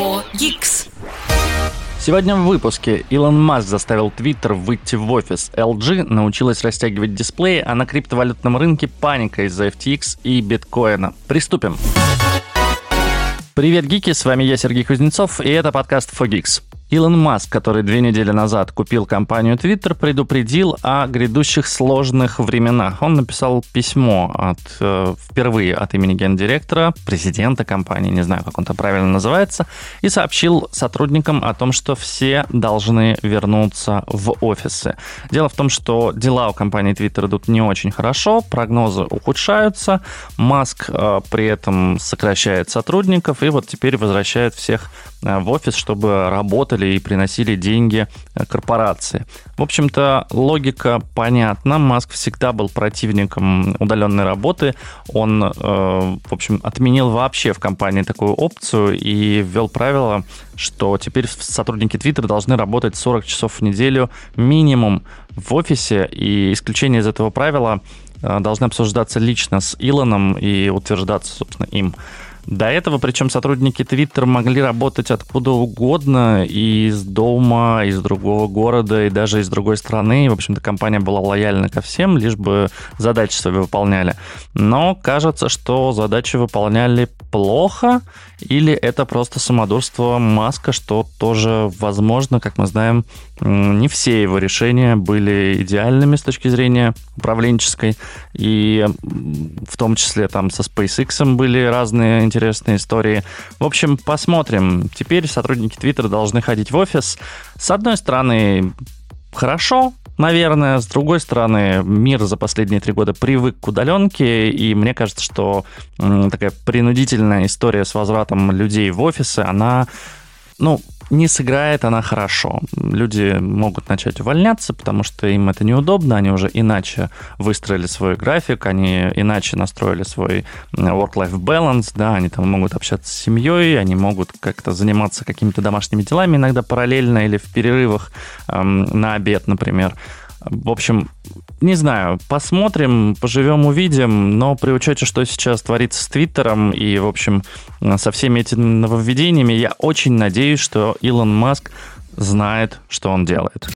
Geeks. Сегодня в выпуске Илон Маск заставил Twitter выйти в офис. LG научилась растягивать дисплеи, а на криптовалютном рынке паника из-за FTX и биткоина. Приступим. Привет, гики, с вами я, Сергей Кузнецов, и это подкаст For Geeks. Илон Маск, который две недели назад купил компанию Twitter, предупредил о грядущих сложных временах. Он написал письмо от, э, впервые от имени гендиректора, президента компании, не знаю, как он там правильно называется, и сообщил сотрудникам о том, что все должны вернуться в офисы. Дело в том, что дела у компании Twitter идут не очень хорошо, прогнозы ухудшаются, Маск э, при этом сокращает сотрудников и вот теперь возвращает всех в офис, чтобы работали и приносили деньги э, корпорации. В общем-то, логика понятна. Маск всегда был противником удаленной работы. Он, э, в общем, отменил вообще в компании такую опцию и ввел правило, что теперь сотрудники Twitter должны работать 40 часов в неделю минимум в офисе, и исключение из этого правила э, должны обсуждаться лично с Илоном и утверждаться, собственно, им. До этого, причем сотрудники Twitter могли работать откуда угодно, и из дома, из другого города, и даже из другой страны. В общем-то, компания была лояльна ко всем, лишь бы задачи свои выполняли. Но кажется, что задачи выполняли плохо, или это просто самодурство Маска, что тоже возможно, как мы знаем, не все его решения были идеальными с точки зрения управленческой, и в том числе там со SpaceX были разные интересные истории. В общем, посмотрим. Теперь сотрудники Twitter должны ходить в офис. С одной стороны, хорошо, наверное. С другой стороны, мир за последние три года привык к удаленке, и мне кажется, что такая принудительная история с возвратом людей в офисы, она, ну, не сыграет она хорошо. Люди могут начать увольняться, потому что им это неудобно, они уже иначе выстроили свой график, они иначе настроили свой work-life balance, да, они там могут общаться с семьей, они могут как-то заниматься какими-то домашними делами иногда параллельно или в перерывах эм, на обед, например. В общем, не знаю, посмотрим, поживем, увидим, но при учете, что сейчас творится с Твиттером и, в общем, со всеми этими нововведениями, я очень надеюсь, что Илон Маск знает, что он делает.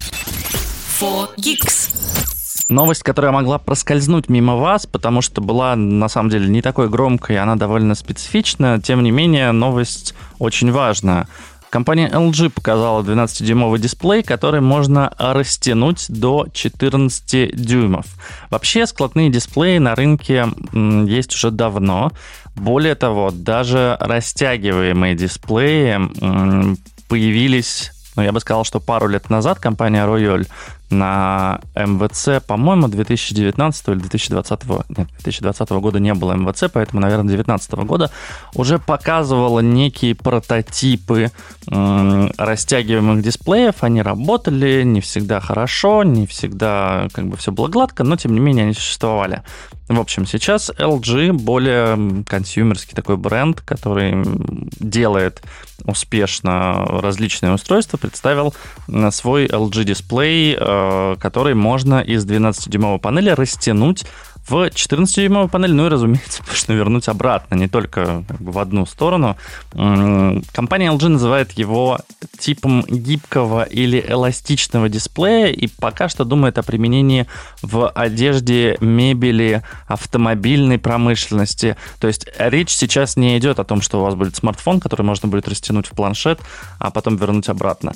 Новость, которая могла проскользнуть мимо вас, потому что была на самом деле не такой громкой, она довольно специфична. Тем не менее, новость очень важная. Компания LG показала 12-дюймовый дисплей, который можно растянуть до 14 дюймов. Вообще складные дисплеи на рынке есть уже давно. Более того, даже растягиваемые дисплеи появились ну, я бы сказал, что пару лет назад компания Royal на МВЦ, по-моему, 2019 или 2020, нет, 2020 года не было МВЦ, поэтому, наверное, 2019 года уже показывала некие прототипы э, растягиваемых дисплеев. Они работали не всегда хорошо, не всегда как бы все было гладко, но тем не менее они существовали. В общем, сейчас LG более консюмерский такой бренд, который делает успешно различные устройства, представил свой LG дисплей, э, который можно из 12-дюймовой панели растянуть в 14-дюймовую панель, ну и, разумеется, можно вернуть обратно, не только в одну сторону. Компания LG называет его типом гибкого или эластичного дисплея и пока что думает о применении в одежде, мебели, автомобильной промышленности. То есть речь сейчас не идет о том, что у вас будет смартфон, который можно будет растянуть в планшет, а потом вернуть обратно.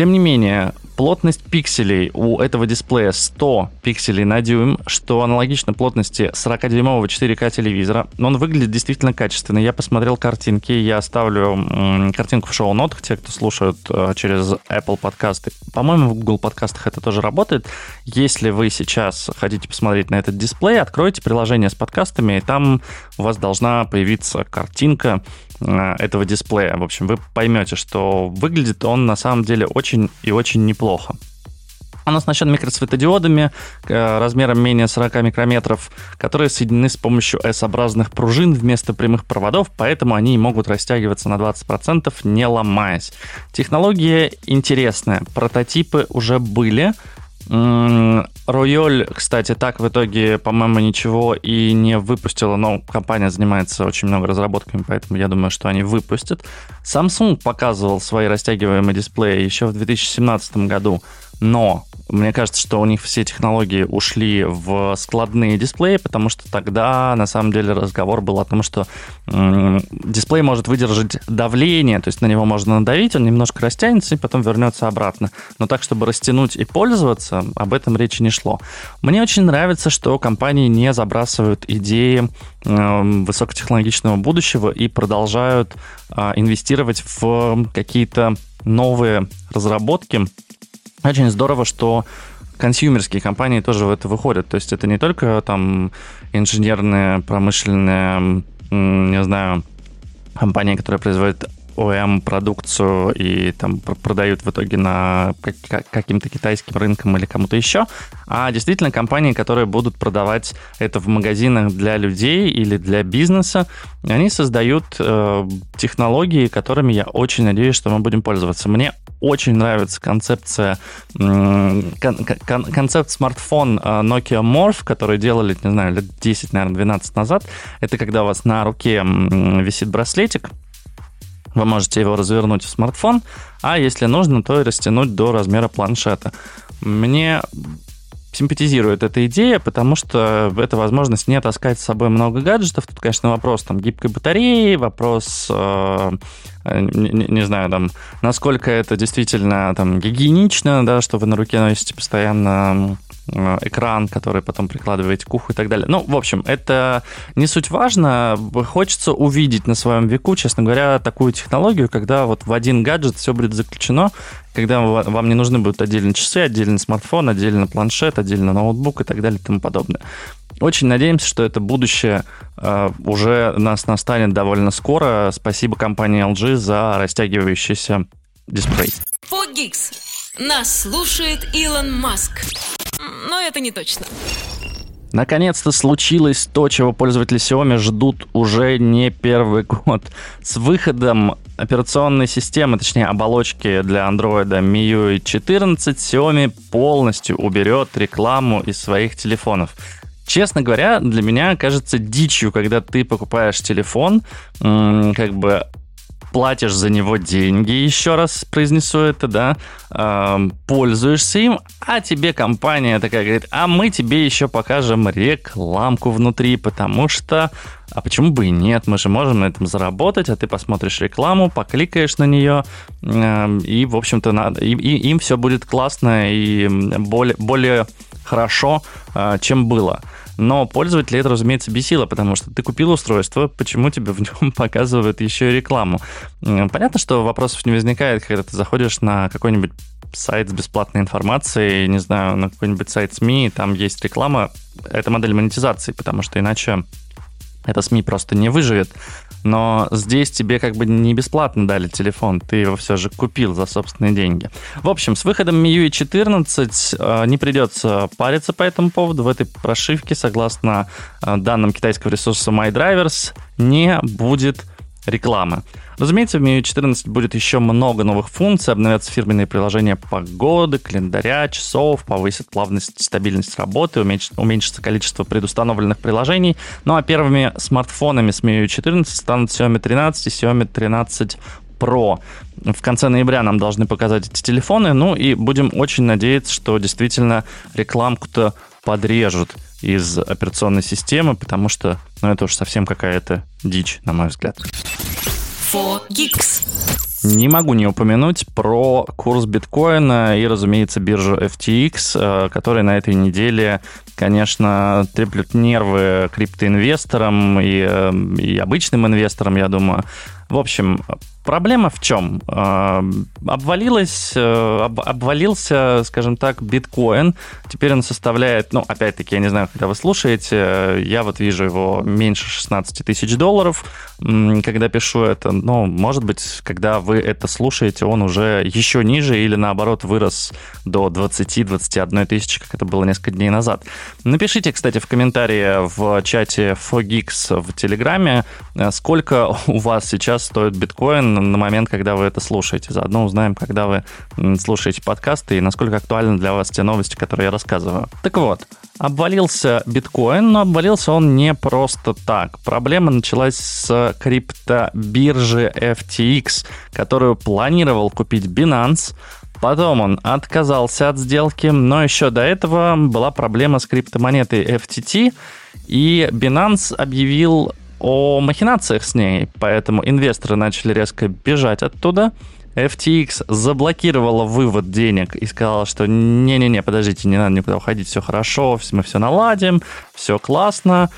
Тем не менее, плотность пикселей у этого дисплея 100 пикселей на дюйм, что аналогично плотности 40-дюймового 4К телевизора. Но он выглядит действительно качественно. Я посмотрел картинки, я оставлю картинку в шоу-нотах, те, кто слушают э, через Apple подкасты. По-моему, в Google подкастах это тоже работает. Если вы сейчас хотите посмотреть на этот дисплей, откройте приложение с подкастами, и там у вас должна появиться картинка этого дисплея. В общем, вы поймете, что выглядит он на самом деле очень и очень неплохо. Он оснащен микросветодиодами э, размером менее 40 микрометров, которые соединены с помощью S-образных пружин вместо прямых проводов, поэтому они могут растягиваться на 20%, не ломаясь. Технология интересная. Прототипы уже были, Рояль, кстати, так в итоге, по-моему, ничего и не выпустила, но компания занимается очень много разработками, поэтому я думаю, что они выпустят. Samsung показывал свои растягиваемые дисплеи еще в 2017 году, но мне кажется, что у них все технологии ушли в складные дисплеи, потому что тогда на самом деле разговор был о том, что дисплей может выдержать давление, то есть на него можно надавить, он немножко растянется и потом вернется обратно. Но так, чтобы растянуть и пользоваться, об этом речи не шло. Мне очень нравится, что компании не забрасывают идеи э, высокотехнологичного будущего и продолжают э, инвестировать в какие-то новые разработки, очень здорово, что консюмерские компании тоже в это выходят. То есть это не только там инженерные, промышленные, не знаю, компании, которые производят ОМ-продукцию и там продают в итоге на каким-то китайским рынкам или кому-то еще, а действительно компании, которые будут продавать это в магазинах для людей или для бизнеса, они создают э, технологии, которыми я очень надеюсь, что мы будем пользоваться. Мне очень нравится концепция, кон, кон, концепт смартфон э, Nokia Morph, который делали, не знаю, лет 10, наверное, 12 назад. Это когда у вас на руке висит браслетик, вы можете его развернуть в смартфон, а если нужно, то и растянуть до размера планшета. Мне симпатизирует эта идея, потому что это возможность не таскать с собой много гаджетов. Тут, конечно, вопрос там гибкой батареи, вопрос, э, не, не знаю, там, насколько это действительно там гигиенично, да, что вы на руке носите постоянно Э, экран, который потом прикладываете к уху и так далее. Ну, в общем, это не суть важно. Хочется увидеть на своем веку, честно говоря, такую технологию, когда вот в один гаджет все будет заключено, когда вам не нужны будут отдельные часы, отдельный смартфон, отдельно планшет, отдельно ноутбук и так далее и тому подобное. Очень надеемся, что это будущее э, уже нас настанет довольно скоро. Спасибо компании LG за растягивающийся дисплей. Фогикс. Нас слушает Илон Маск но это не точно. Наконец-то случилось то, чего пользователи Xiaomi ждут уже не первый год. С выходом операционной системы, точнее оболочки для Android MIUI 14, Xiaomi полностью уберет рекламу из своих телефонов. Честно говоря, для меня кажется дичью, когда ты покупаешь телефон, как бы платишь за него деньги, еще раз произнесу это, да, э, пользуешься им, а тебе компания такая говорит, а мы тебе еще покажем рекламку внутри, потому что, а почему бы и нет, мы же можем на этом заработать, а ты посмотришь рекламу, покликаешь на нее, э, и, в общем-то, надо, и, и, им все будет классно и более, более хорошо, э, чем было. Но пользователя это, разумеется, бесило, потому что ты купил устройство, почему тебе в нем показывают еще и рекламу? Понятно, что вопросов не возникает, когда ты заходишь на какой-нибудь сайт с бесплатной информацией, не знаю, на какой-нибудь сайт СМИ, там есть реклама. Это модель монетизации, потому что иначе это СМИ просто не выживет но здесь тебе как бы не бесплатно дали телефон, ты его все же купил за собственные деньги. В общем, с выходом MIUI 14 э, не придется париться по этому поводу. В этой прошивке, согласно э, данным китайского ресурса MyDrivers, не будет рекламы. Разумеется, в MIUI 14 будет еще много новых функций, обновятся фирменные приложения погоды, календаря, часов, повысит плавность стабильность работы, уменьшится количество предустановленных приложений. Ну а первыми смартфонами с MIUI 14 станут Xiaomi 13 и Xiaomi 13 Pro. В конце ноября нам должны показать эти телефоны, ну и будем очень надеяться, что действительно рекламку-то подрежут из операционной системы, потому что ну, это уж совсем какая-то дичь, на мой взгляд. Не могу не упомянуть про курс биткоина и, разумеется, биржу FTX, э, которая на этой неделе, конечно, треплют нервы криптоинвесторам и, э, и обычным инвесторам, я думаю. В общем, Проблема в чем? А, обвалилась, э, об, обвалился, скажем так, биткоин. Теперь он составляет, ну, опять-таки, я не знаю, когда вы слушаете, я вот вижу его меньше 16 тысяч долларов, когда пишу это. Но, может быть, когда вы это слушаете, он уже еще ниже или, наоборот, вырос до 20-21 тысячи, как это было несколько дней назад. Напишите, кстати, в комментарии в чате Fogix в Телеграме, э, сколько у вас сейчас стоит биткоин на момент, когда вы это слушаете. Заодно узнаем, когда вы слушаете подкасты и насколько актуальны для вас те новости, которые я рассказываю. Так вот, обвалился биткоин, но обвалился он не просто так. Проблема началась с криптобиржи FTX, которую планировал купить Binance, Потом он отказался от сделки, но еще до этого была проблема с криптомонетой FTT, и Binance объявил о махинациях с ней, поэтому инвесторы начали резко бежать оттуда. FTX заблокировала вывод денег и сказала, что не-не-не, подождите, не надо никуда уходить, все хорошо, мы все наладим, все классно.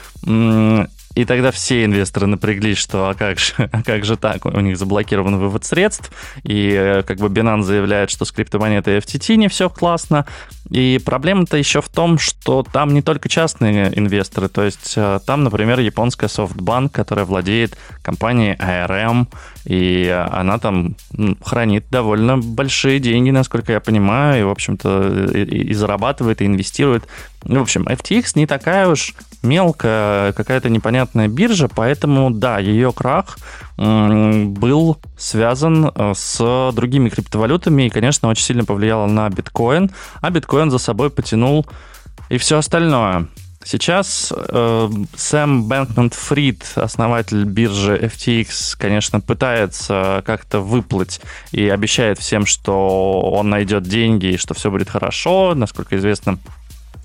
И тогда все инвесторы напряглись, что а как же, а как же так, у них заблокирован вывод средств, и э, как бы Binance заявляет, что с криптомонетой FTT не все классно, и проблема-то еще в том, что там не только частные инвесторы, то есть э, там, например, японская SoftBank, которая владеет компанией ARM, и она там хранит довольно большие деньги, насколько я понимаю, и, в общем-то, и, и зарабатывает, и инвестирует. В общем, FTX не такая уж мелкая какая-то непонятная биржа, поэтому, да, ее крах был связан э, с другими криптовалютами и, конечно, очень сильно повлияло на биткоин, а биткоин за собой потянул и все остальное. Сейчас э, Сэм Бэнкман Фрид, основатель биржи FTX, конечно, пытается как-то выплыть и обещает всем, что он найдет деньги и что все будет хорошо. Насколько известно,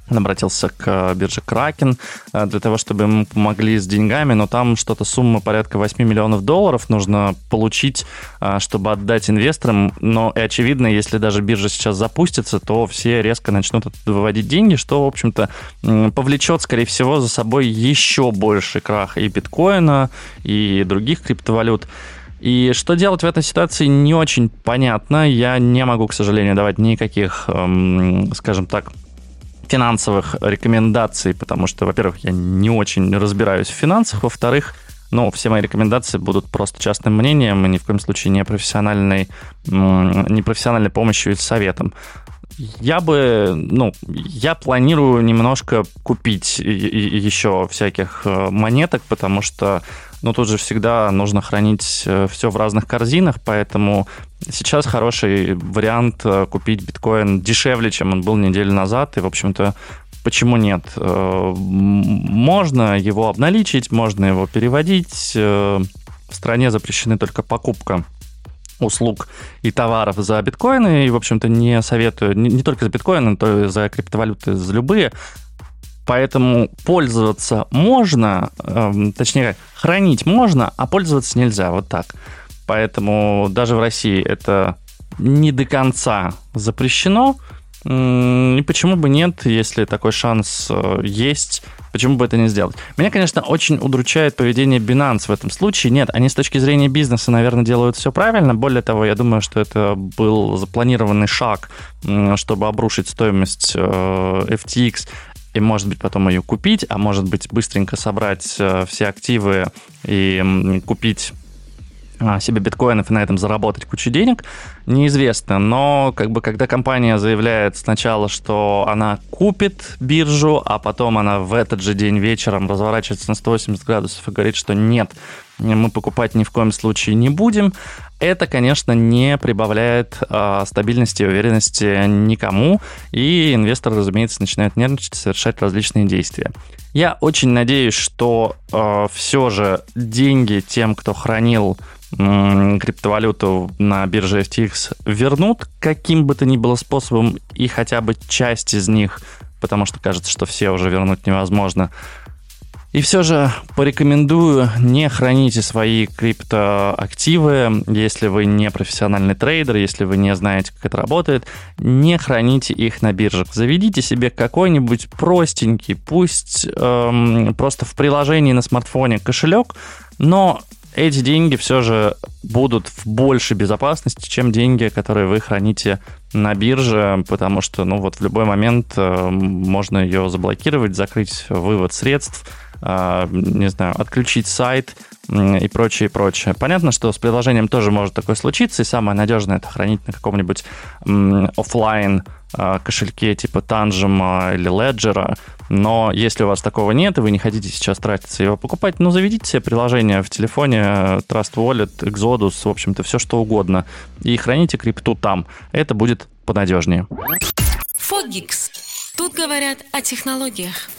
он обратился к э, бирже Кракен э, для того, чтобы ему помогли с деньгами, но там что-то сумма порядка 8 миллионов долларов нужно получить, э, чтобы отдать инвесторам. Но и очевидно, если даже биржа сейчас запустится, то все резко начнут выводить деньги, что, в общем-то, повлечет, скорее всего, за собой еще больше крах и биткоина, и других криптовалют. И что делать в этой ситуации не очень понятно. Я не могу, к сожалению, давать никаких, эм, скажем так, финансовых рекомендаций, потому что, во-первых, я не очень разбираюсь в финансах, во-вторых, ну, все мои рекомендации будут просто частным мнением и ни в коем случае не профессиональной, не профессиональной помощью и советом. Я бы, ну, я планирую немножко купить еще всяких э, монеток, потому что но тут же всегда нужно хранить э, все в разных корзинах, поэтому сейчас хороший вариант э, купить биткоин дешевле, чем он был неделю назад, и, в общем-то, почему нет? Э, можно его обналичить, можно его переводить. В стране запрещены только покупка услуг и товаров за биткоины, и, в общем-то, не советую, не, не только за биткоины, но и за криптовалюты, за любые, Поэтому пользоваться можно, э, точнее, хранить можно, а пользоваться нельзя. Вот так. Поэтому даже в России это не до конца запрещено. И почему бы нет, если такой шанс э, есть, почему бы это не сделать? Меня, конечно, очень удручает поведение Binance в этом случае. Нет, они с точки зрения бизнеса, наверное, делают все правильно. Более того, я думаю, что это был запланированный шаг, чтобы обрушить стоимость э, FTX и, может быть, потом ее купить, а может быть, быстренько собрать э, все активы и купить а, себе биткоинов и на этом заработать кучу денег, неизвестно. Но как бы когда компания заявляет сначала, что она купит биржу, а потом она в этот же день вечером разворачивается на 180 градусов и говорит, что нет, мы покупать ни в коем случае не будем, это, конечно, не прибавляет э, стабильности и уверенности никому, и инвесторы, разумеется, начинают нервничать совершать различные действия. Я очень надеюсь, что э, все же деньги тем, кто хранил криптовалюту на бирже FTX, вернут каким бы то ни было способом, и хотя бы часть из них, потому что кажется, что все уже вернуть невозможно, и все же порекомендую не храните свои криптоактивы, если вы не профессиональный трейдер, если вы не знаете, как это работает, не храните их на биржах. Заведите себе какой-нибудь простенький, пусть эм, просто в приложении на смартфоне кошелек, но эти деньги все же будут в большей безопасности, чем деньги, которые вы храните на бирже, потому что, ну вот в любой момент э, можно ее заблокировать, закрыть вывод средств, а, не знаю, отключить сайт и прочее, и прочее. Понятно, что с приложением тоже может такое случиться, и самое надежное это хранить на каком-нибудь офлайн а, кошельке типа Tangem или Ledger, Но если у вас такого нет, и вы не хотите сейчас тратиться его покупать, ну, заведите себе приложение в телефоне, Trust Wallet, Exodus, в общем-то, все что угодно, и храните крипту там. Это будет понадежнее. Фогикс. Тут говорят о технологиях.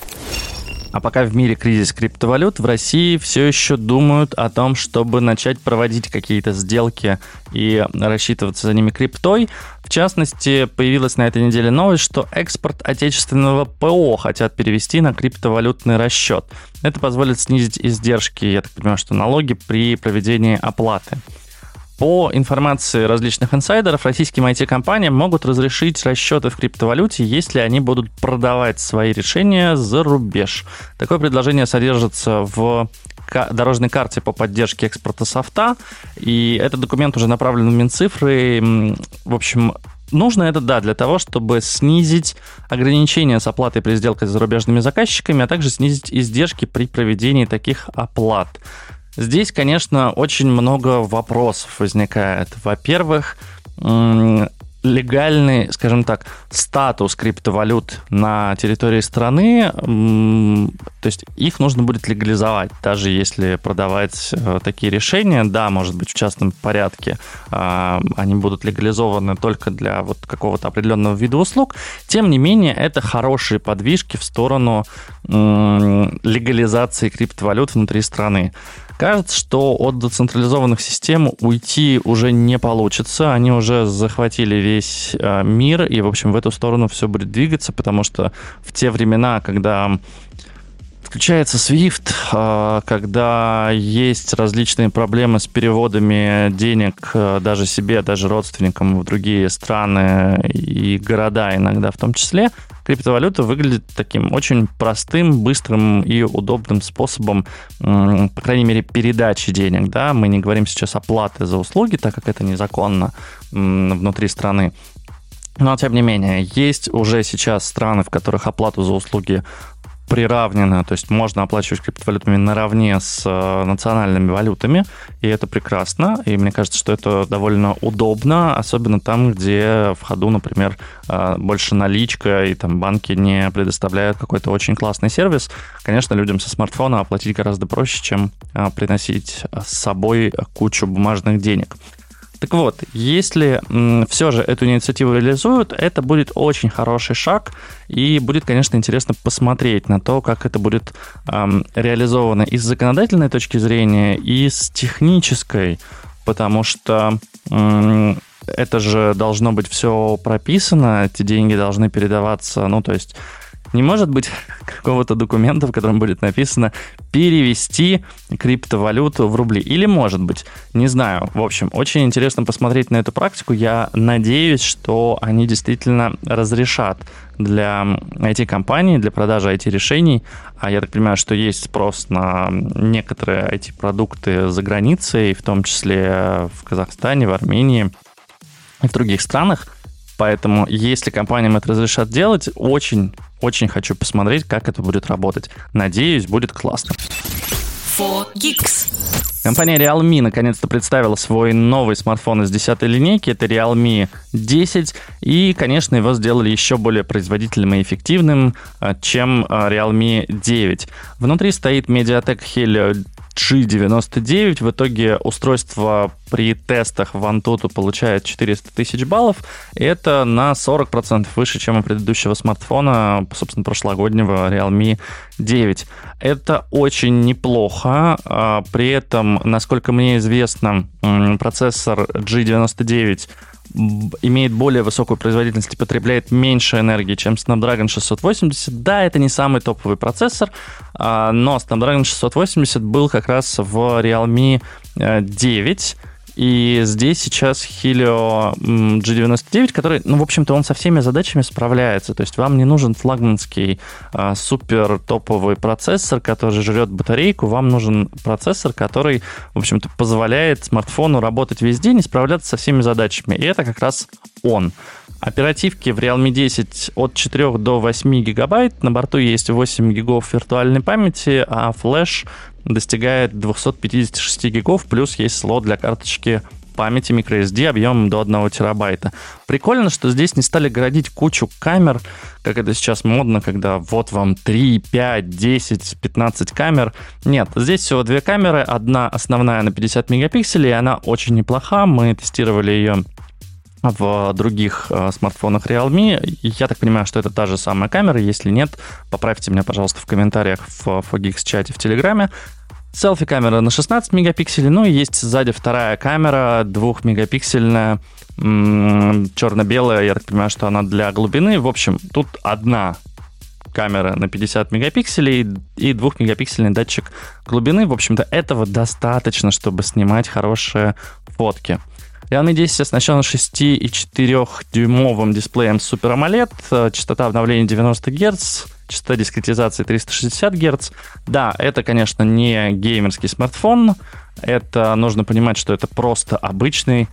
А пока в мире кризис криптовалют, в России все еще думают о том, чтобы начать проводить какие-то сделки и рассчитываться за ними криптой. В частности, появилась на этой неделе новость, что экспорт отечественного ПО хотят перевести на криптовалютный расчет. Это позволит снизить издержки, я так понимаю, что налоги при проведении оплаты. По информации различных инсайдеров, российским IT-компаниям могут разрешить расчеты в криптовалюте, если они будут продавать свои решения за рубеж. Такое предложение содержится в дорожной карте по поддержке экспорта софта, и этот документ уже направлен в Минцифры. В общем, Нужно это, да, для того, чтобы снизить ограничения с оплатой при сделке с зарубежными заказчиками, а также снизить издержки при проведении таких оплат. Здесь, конечно, очень много вопросов возникает. Во-первых, легальный, скажем так, статус криптовалют на территории страны, то есть их нужно будет легализовать, даже если продавать э, такие решения, да, может быть, в частном порядке а, они будут легализованы только для вот какого-то определенного вида услуг, тем не менее, это хорошие подвижки в сторону легализации криптовалют внутри страны. Кажется, что от децентрализованных систем уйти уже не получится. Они уже захватили весь э, мир, и, в общем, в эту сторону все будет двигаться, потому что в те времена, когда Включается SWIFT, а, когда есть различные проблемы с переводами денег э, даже себе, даже родственникам в другие страны и города иногда в том числе. Криптовалюта выглядит таким очень простым, быстрым и удобным способом, по крайней мере, передачи денег. Да? Мы не говорим сейчас о плате за услуги, так как это незаконно внутри страны. Но, тем не менее, есть уже сейчас страны, в которых оплату за услуги приравнено, то есть можно оплачивать криптовалютами наравне с э, национальными валютами, и это прекрасно, и мне кажется, что это довольно удобно, особенно там, где в ходу, например, э, больше наличка, и там банки не предоставляют какой-то очень классный сервис. Конечно, людям со смартфона оплатить гораздо проще, чем э, приносить с собой кучу бумажных денег. Так вот, если все же эту инициативу реализуют, это будет очень хороший шаг, и будет, конечно, интересно посмотреть на то, как это будет эм, реализовано и с законодательной точки зрения, и с технической, потому что эм, это же должно быть все прописано, эти деньги должны передаваться, ну, то есть не может быть какого-то документа, в котором будет написано перевести криптовалюту в рубли. Или может быть, не знаю. В общем, очень интересно посмотреть на эту практику. Я надеюсь, что они действительно разрешат для IT-компаний, для продажи IT-решений. А я так понимаю, что есть спрос на некоторые IT-продукты за границей, в том числе в Казахстане, в Армении и в других странах. Поэтому, если компаниям это разрешат делать, очень очень хочу посмотреть, как это будет работать. Надеюсь, будет классно. Компания Realme наконец-то представила свой новый смартфон из 10 линейки. Это Realme 10. И, конечно, его сделали еще более производительным и эффективным, э, чем э, Realme 9. Внутри стоит MediaTek Helio G99. В итоге устройство при тестах в Antutu получает 400 тысяч баллов. Это на 40% выше, чем у предыдущего смартфона, собственно, прошлогоднего Realme 9. Это очень неплохо. А, при этом, насколько мне известно, процессор G99 имеет более высокую производительность и потребляет меньше энергии, чем Snapdragon 680. Да, это не самый топовый процессор, а, но Snapdragon 680 был как раз в Realme 9, э, и здесь сейчас Helio G99, который, ну, в общем-то, он со всеми задачами справляется. То есть вам не нужен флагманский а, супер топовый процессор, который жрет батарейку. Вам нужен процессор, который, в общем-то, позволяет смартфону работать весь день и справляться со всеми задачами. И это как раз он. Оперативки в Realme 10 от 4 до 8 гигабайт. На борту есть 8 гигов виртуальной памяти, а флеш достигает 256 гигов, плюс есть слот для карточки памяти microSD объемом до 1 терабайта. Прикольно, что здесь не стали городить кучу камер, как это сейчас модно, когда вот вам 3, 5, 10, 15 камер. Нет, здесь всего две камеры. Одна основная на 50 мегапикселей, и она очень неплоха. Мы тестировали ее в других э, смартфонах Realme. Я так понимаю, что это та же самая камера. Если нет, поправьте меня, пожалуйста, в комментариях в Fogix чате в Телеграме. Селфи-камера на 16 мегапикселей, ну и есть сзади вторая камера, двухмегапиксельная, черно-белая, я так понимаю, что она для глубины. В общем, тут одна камера на 50 мегапикселей и двухмегапиксельный датчик глубины. В общем-то, этого достаточно, чтобы снимать хорошие фотки. Realme 10 оснащен 6,4-дюймовым дисплеем Super AMOLED, частота обновления 90 Гц, частота дискретизации 360 Гц. Да, это, конечно, не геймерский смартфон, это нужно понимать, что это просто обычный,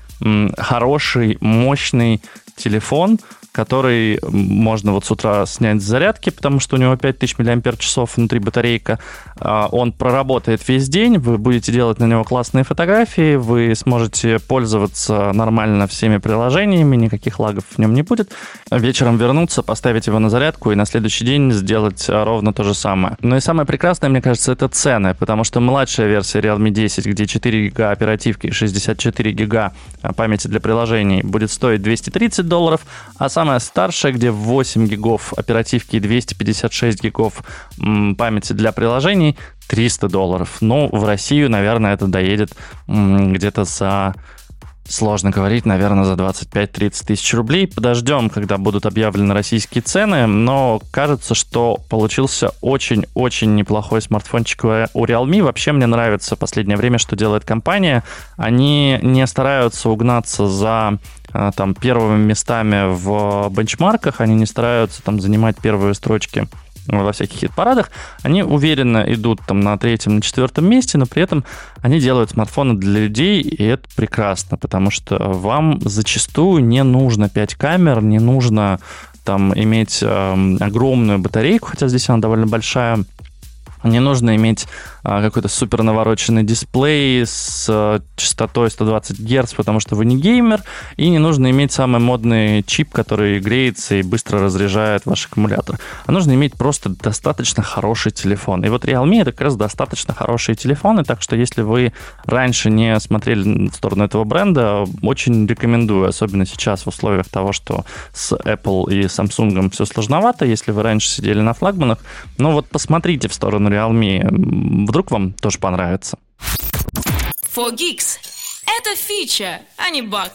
хороший, мощный телефон, который можно вот с утра снять с зарядки, потому что у него 5000 мАч внутри батарейка. А, он проработает весь день, вы будете делать на него классные фотографии, вы сможете пользоваться нормально всеми приложениями, никаких лагов в нем не будет. Вечером вернуться, поставить его на зарядку и на следующий день сделать ровно то же самое. Но и самое прекрасное, мне кажется, это цены, потому что младшая версия Realme 10, где 4 гига оперативки и 64 гига памяти для приложений, будет стоить 230 долларов, а сам самая старшая, где 8 гигов оперативки и 256 гигов памяти для приложений, 300 долларов. Ну, в Россию, наверное, это доедет где-то за Сложно говорить, наверное, за 25-30 тысяч рублей. Подождем, когда будут объявлены российские цены, но кажется, что получился очень-очень неплохой смартфончик у Realme. Вообще мне нравится в последнее время, что делает компания. Они не стараются угнаться за там первыми местами в бенчмарках, они не стараются там занимать первые строчки во всяких хит-парадах, они уверенно идут там на третьем, на четвертом месте, но при этом они делают смартфоны для людей, и это прекрасно, потому что вам зачастую не нужно 5 камер, не нужно там иметь э, огромную батарейку, хотя здесь она довольно большая, не нужно иметь а, какой-то супер навороченный дисплей с а, частотой 120 Гц, потому что вы не геймер, и не нужно иметь самый модный чип, который греется и быстро разряжает ваш аккумулятор. А нужно иметь просто достаточно хороший телефон. И вот Realme это как раз достаточно хорошие телефоны, так что если вы раньше не смотрели в сторону этого бренда, очень рекомендую, особенно сейчас в условиях того, что с Apple и Samsung все сложновато, если вы раньше сидели на флагманах, но вот посмотрите в сторону Realme, вдруг вам тоже понравится. 4Geeks. Это фича, а не баг.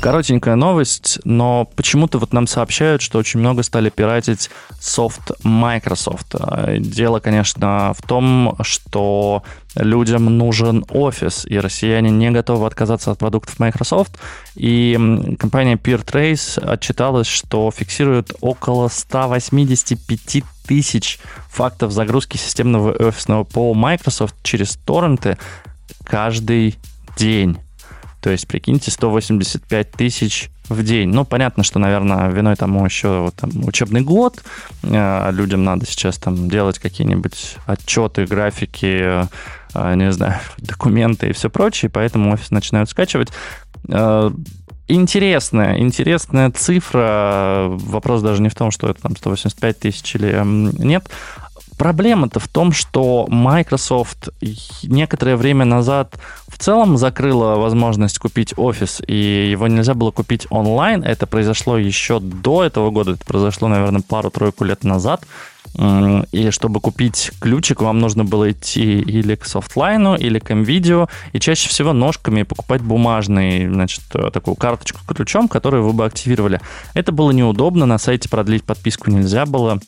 Коротенькая новость, но почему-то вот нам сообщают, что очень много стали пиратить софт Microsoft. Дело, конечно, в том, что людям нужен офис, и россияне не готовы отказаться от продуктов Microsoft. И компания PeerTrace отчиталась, что фиксирует около 185 тысяч фактов загрузки системного офисного по Microsoft через торренты каждый день. То есть, прикиньте, 185 тысяч в день. Ну, понятно, что, наверное, виной тому еще там, учебный год. Э, людям надо сейчас там делать какие-нибудь отчеты, графики, э, не знаю, документы и все прочее, поэтому офис начинают скачивать. Э, интересная, интересная цифра. Вопрос даже не в том, что это там 185 тысяч или нет, Проблема-то в том, что Microsoft некоторое время назад в целом закрыла возможность купить офис, и его нельзя было купить онлайн. Это произошло еще до этого года, это произошло, наверное, пару-тройку лет назад. И чтобы купить ключик, вам нужно было идти или к софтлайну, или к MVideo, и чаще всего ножками покупать бумажный, значит, такую карточку ключом, которую вы бы активировали. Это было неудобно, на сайте продлить подписку нельзя было.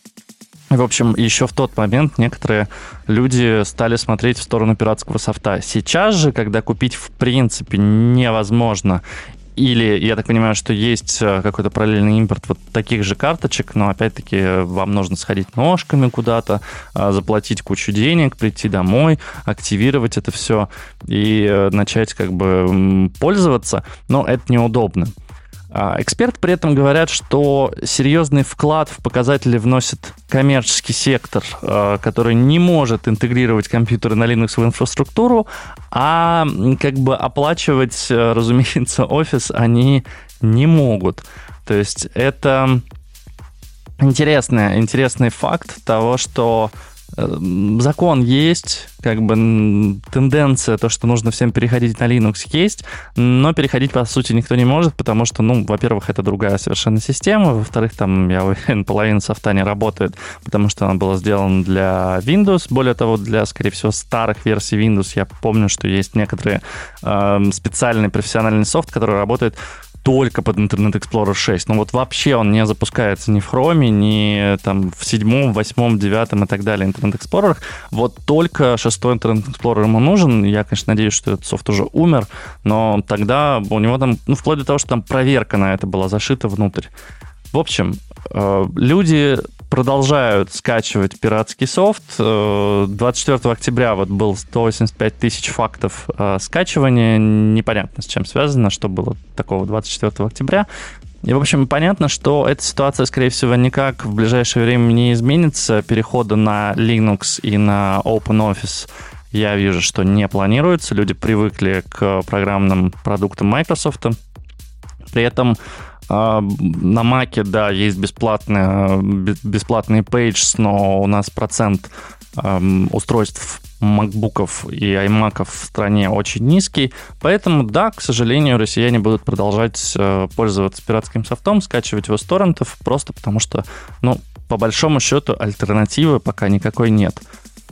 В общем, еще в тот момент некоторые люди стали смотреть в сторону пиратского софта. Сейчас же, когда купить в принципе невозможно, или, я так понимаю, что есть э, какой-то параллельный импорт вот таких же карточек, но опять-таки вам нужно сходить ножками куда-то, э, заплатить кучу денег, прийти домой, активировать это все и э, начать как бы пользоваться, но это неудобно. А эксперты при этом говорят, что серьезный вклад в показатели вносит коммерческий сектор, а, который не может интегрировать компьютеры на Linux в инфраструктуру, а как бы оплачивать, э, разумеется, офис они не могут. То есть это интересный, интересный факт того, что Эм, закон есть, как бы тенденция, то, что нужно всем переходить на Linux есть, но переходить, по сути, никто не может, потому что, ну, во-первых, это другая совершенно система, во-вторых, там, я уверен, половина софта не работает, потому что она была сделана для Windows, более того, для, скорее всего, старых версий Windows я помню, что есть некоторые э, специальный профессиональный софт, который работает только под Internet Explorer 6. Ну вот вообще он не запускается ни в Chrome, ни там в седьмом, восьмом, девятом и так далее Internet Explorer. Вот только шестой Internet Explorer ему нужен. Я, конечно, надеюсь, что этот софт уже умер, но тогда у него там, ну, вплоть до того, что там проверка на это была зашита внутрь. В общем, э, люди продолжают скачивать пиратский софт. 24 э, октября вот был 185 тысяч фактов э, скачивания. Непонятно, с чем связано, что было такого 24 октября. И, в общем, понятно, что эта ситуация, скорее всего, никак в ближайшее время не изменится. Перехода на Linux и на OpenOffice я вижу, что не планируется. Люди привыкли к программным продуктам Microsoft. При этом а, на Маке, да, есть бесплатные, бесплатные Pages, но у нас процент устройств макбуков и iMac в стране очень низкий, поэтому, да, к сожалению, россияне будут продолжать э, пользоваться пиратским софтом, скачивать его с торрентов, просто потому что, ну, по большому счету, альтернативы пока никакой нет.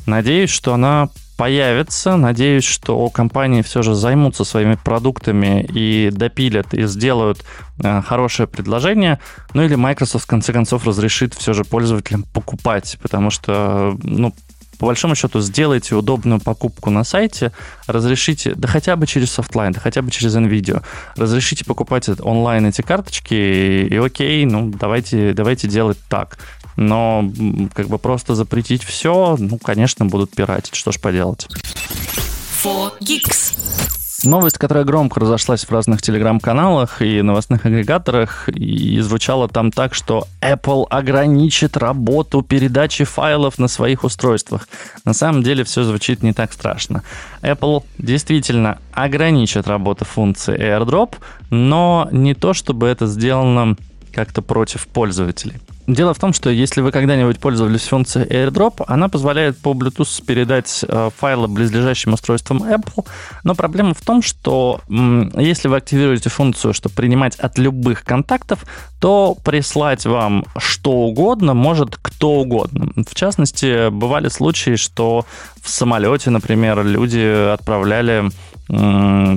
Надеюсь, что она появится. Надеюсь, что компании все же займутся своими продуктами и допилят, и сделают э, хорошее предложение. Ну или Microsoft в конце концов разрешит все же пользователям покупать, потому что, ну, по большому счету, сделайте удобную покупку на сайте, разрешите, да хотя бы через Softline, да хотя бы через NVIDIA, разрешите покупать онлайн эти карточки, и, и окей, ну, давайте, давайте делать так. Но как бы просто запретить все, ну, конечно, будут пиратить. Что ж поделать. Новость, которая громко разошлась в разных телеграм-каналах и новостных агрегаторах, и звучала там так, что Apple ограничит работу передачи файлов на своих устройствах. На самом деле все звучит не так страшно. Apple действительно ограничит работу функции AirDrop, но не то, чтобы это сделано как-то против пользователей. Дело в том, что если вы когда-нибудь пользовались функцией AirDrop, она позволяет по Bluetooth передать э, файлы близлежащим устройствам Apple, но проблема в том, что если вы активируете функцию, чтобы принимать от любых контактов, то прислать вам что угодно может кто угодно. В частности, бывали случаи, что в самолете, например, люди отправляли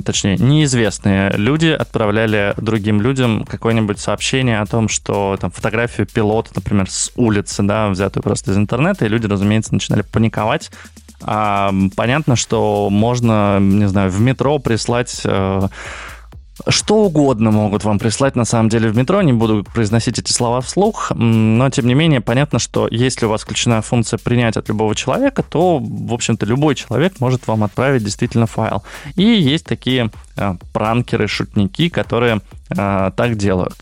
точнее, неизвестные люди отправляли другим людям какое-нибудь сообщение о том, что там фотографию пилота, например, с улицы, да, взятую просто из интернета, и люди, разумеется, начинали паниковать. А, понятно, что можно, не знаю, в метро прислать э, что угодно могут вам прислать на самом деле в метро, не буду произносить эти слова вслух, но тем не менее понятно, что если у вас включена функция принять от любого человека, то, в общем-то, любой человек может вам отправить действительно файл. И есть такие э, пранкеры, шутники, которые э, так делают.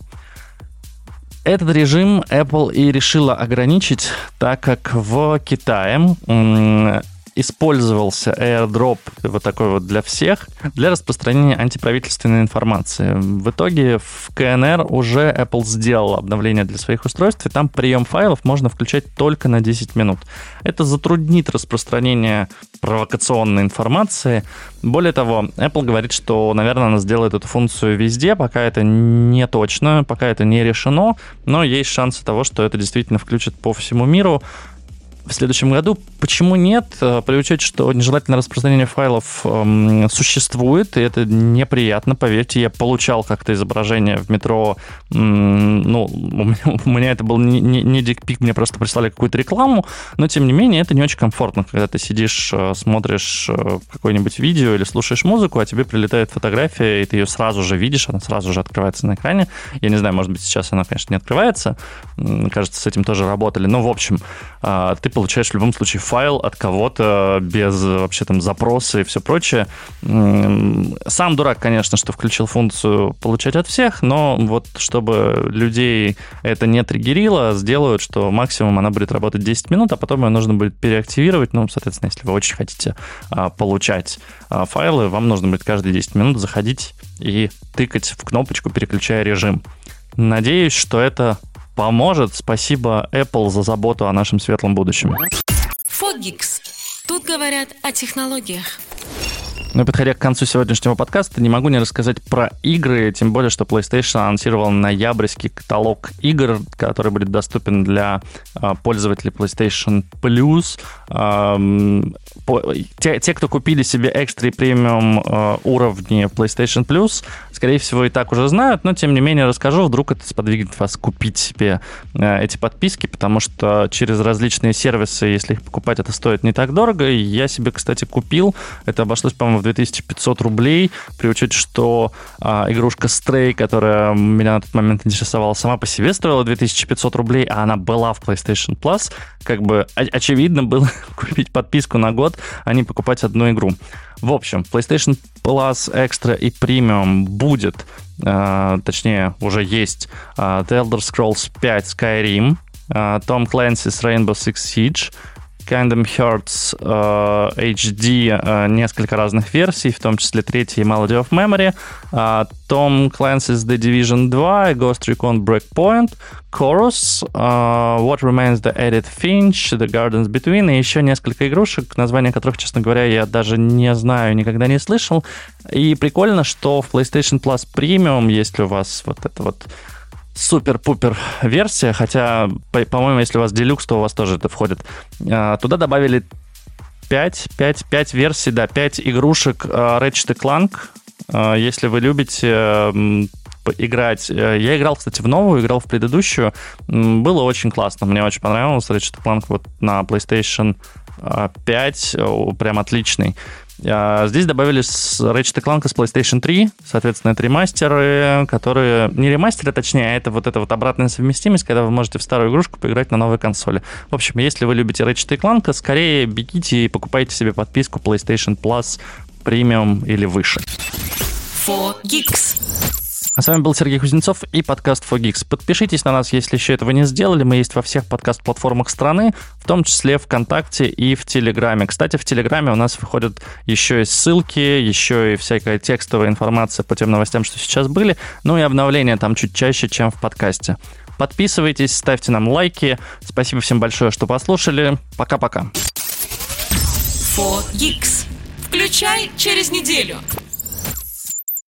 Этот режим Apple и решила ограничить, так как в Китае использовался airdrop вот такой вот для всех, для распространения антиправительственной информации. В итоге в КНР уже Apple сделал обновление для своих устройств, и там прием файлов можно включать только на 10 минут. Это затруднит распространение провокационной информации. Более того, Apple говорит, что, наверное, она сделает эту функцию везде, пока это не точно, пока это не решено, но есть шансы того, что это действительно включат по всему миру в следующем году. Почему нет? Э, при учете, что нежелательное распространение файлов эм, существует, и это неприятно, поверьте. Я получал как-то изображение в метро. Эм, ну, у меня, у меня это был не, не, не дикпик, мне просто прислали какую-то рекламу, но тем не менее это не очень комфортно, когда ты сидишь, э, смотришь э, какое-нибудь видео или слушаешь музыку, а тебе прилетает фотография, и ты ее сразу же видишь, она сразу же открывается на экране. Я не знаю, может быть, сейчас она, конечно, не открывается. Кажется, с этим тоже работали. Но, в общем, ты получаешь в любом случае файл от кого-то без вообще там запроса и все прочее. Сам дурак, конечно, что включил функцию получать от всех, но вот чтобы людей это не триггерило, сделают, что максимум она будет работать 10 минут, а потом ее нужно будет переактивировать. Ну, соответственно, если вы очень хотите а, получать а, файлы, вам нужно будет каждые 10 минут заходить и тыкать в кнопочку, переключая режим. Надеюсь, что это поможет. Спасибо Apple за заботу о нашем светлом будущем. Фогикс. Тут говорят о технологиях. Ну и подходя к концу сегодняшнего подкаста, не могу не рассказать про игры, тем более, что PlayStation анонсировал ноябрьский каталог игр, который будет доступен для э, пользователей PlayStation Plus. Э, по, те, те, кто купили себе экстра и премиум э, уровни PlayStation Plus, скорее всего, и так уже знают, но тем не менее расскажу, вдруг это сподвигнет вас купить себе э, эти подписки, потому что через различные сервисы, если их покупать, это стоит не так дорого. Я себе, кстати, купил, это обошлось, по-моему, в 2500 рублей, при учете, что а, игрушка Stray, которая меня на тот момент интересовала, сама по себе стоила 2500 рублей, а она была в PlayStation Plus, как бы очевидно было купить подписку на год, а не покупать одну игру. В общем, PlayStation Plus Extra и Premium будет, э, точнее, уже есть э, The Elder Scrolls 5 Skyrim, э, Tom Clancy's Rainbow Six Siege, Kingdom Hearts uh, э, HD uh, э, несколько разных версий, в том числе третья Melody of Memory, uh, Tom Clancy's The Division 2, Ghost Recon Breakpoint, Chorus, uh, What Remains the Edith Finch, The Gardens Between и еще несколько игрушек, названия которых, честно говоря, я даже не знаю, никогда не слышал. И прикольно, что в PlayStation Plus Premium, если у вас вот это вот супер-пупер версия, хотя, по-моему, если у вас делюкс, то у вас тоже это входит. А, туда добавили 5, 5, 5 версий, да, 5 игрушек а, Ratchet Clank. А, если вы любите играть. Э, я играл, кстати, в новую, играл в предыдущую. Было очень классно. Мне очень понравилось. Ratchet Clank вот на PlayStation 5 прям отличный. А, здесь добавили Ratchet Clank с PlayStation 3, соответственно, это ремастеры, которые... Не ремастеры, точнее, а это вот эта вот обратная совместимость, когда вы можете в старую игрушку поиграть на новой консоли. В общем, если вы любите Ratchet Clank, скорее бегите и покупайте себе подписку PlayStation Plus Premium или выше. 4 Geeks. А с вами был Сергей Кузнецов и подкаст Fogix. Подпишитесь на нас, если еще этого не сделали. Мы есть во всех подкаст-платформах страны, в том числе ВКонтакте и в Телеграме. Кстати, в Телеграме у нас выходят еще и ссылки, еще и всякая текстовая информация по тем новостям, что сейчас были. Ну и обновления там чуть чаще, чем в подкасте. Подписывайтесь, ставьте нам лайки. Спасибо всем большое, что послушали. Пока-пока. Включай через неделю.